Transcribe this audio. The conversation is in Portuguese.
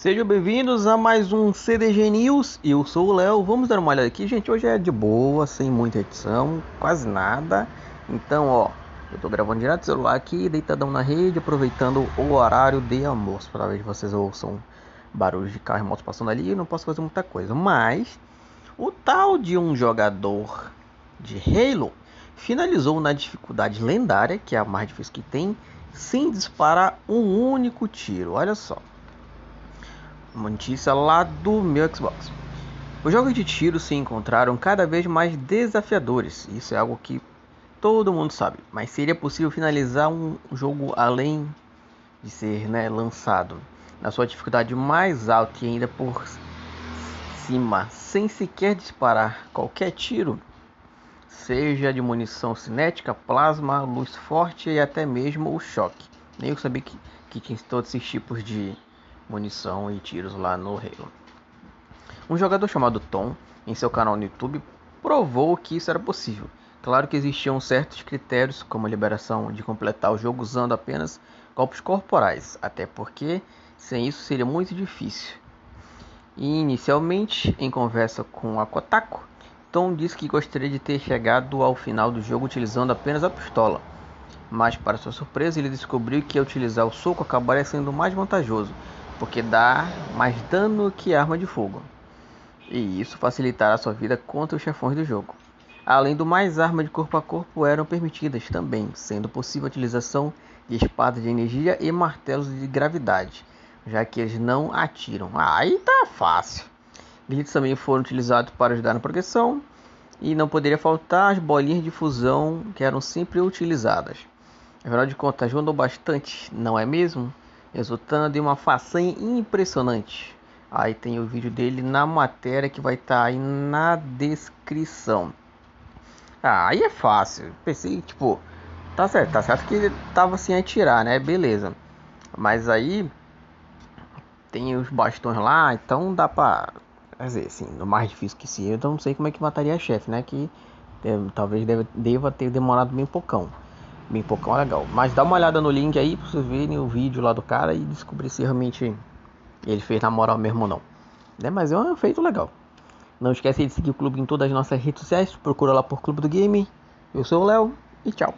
Sejam bem-vindos a mais um CDG News. Eu sou o Léo. Vamos dar uma olhada aqui, gente. Hoje é de boa, sem muita edição, quase nada. Então, ó, eu tô gravando direto do celular aqui, deitadão na rede, aproveitando o horário de almoço para ver se vocês ouçam barulhos de carro e moto passando ali. Eu não posso fazer muita coisa, mas o tal de um jogador de Halo finalizou na dificuldade lendária, que é a mais difícil que tem, sem disparar um único tiro. Olha só. Uma notícia lá do meu Xbox. Os jogos de tiro se encontraram cada vez mais desafiadores. Isso é algo que todo mundo sabe. Mas seria possível finalizar um jogo além de ser né, lançado na sua dificuldade mais alta e ainda por cima, sem sequer disparar qualquer tiro, seja de munição cinética, plasma, luz forte e até mesmo o choque. Nem eu sabia que, que tinha todos esses tipos de munição e tiros lá no Halo. Um jogador chamado Tom, em seu canal no YouTube, provou que isso era possível. Claro que existiam certos critérios, como a liberação de completar o jogo usando apenas golpes corporais, até porque sem isso seria muito difícil. E inicialmente, em conversa com a Kotaku, Tom disse que gostaria de ter chegado ao final do jogo utilizando apenas a pistola. Mas, para sua surpresa, ele descobriu que utilizar o soco acabaria sendo mais vantajoso, porque dá mais dano que arma de fogo. E isso facilitará sua vida contra os chefões do jogo. Além do mais, armas de corpo a corpo eram permitidas também, sendo possível a utilização de espadas de energia e martelos de gravidade, já que eles não atiram. Ah, aí tá fácil. Glitches também foram utilizados para ajudar na progressão, e não poderia faltar as bolinhas de fusão que eram sempre utilizadas. Afinal de contas, ajudam bastante, não é mesmo? Resultando em uma façanha impressionante. Aí tem o vídeo dele na matéria que vai estar tá aí na descrição. Ah, aí é fácil. Pensei, tipo, tá certo, tá certo que ele tava sem atirar, né? Beleza. Mas aí tem os bastões lá, então dá pra. Quer dizer, assim, no mais difícil que se eu, então não sei como é que mataria a chefe, né? Que é, talvez deva, ter demorado bem poucão bem poucão legal. Mas dá uma olhada no link aí pra vocês verem o vídeo lá do cara e descobrir se realmente ele fez na moral mesmo ou não. Né? Mas é um feito legal. Não esquece de seguir o clube em todas as nossas redes sociais. Procura lá por Clube do Game. Eu sou o Léo e tchau.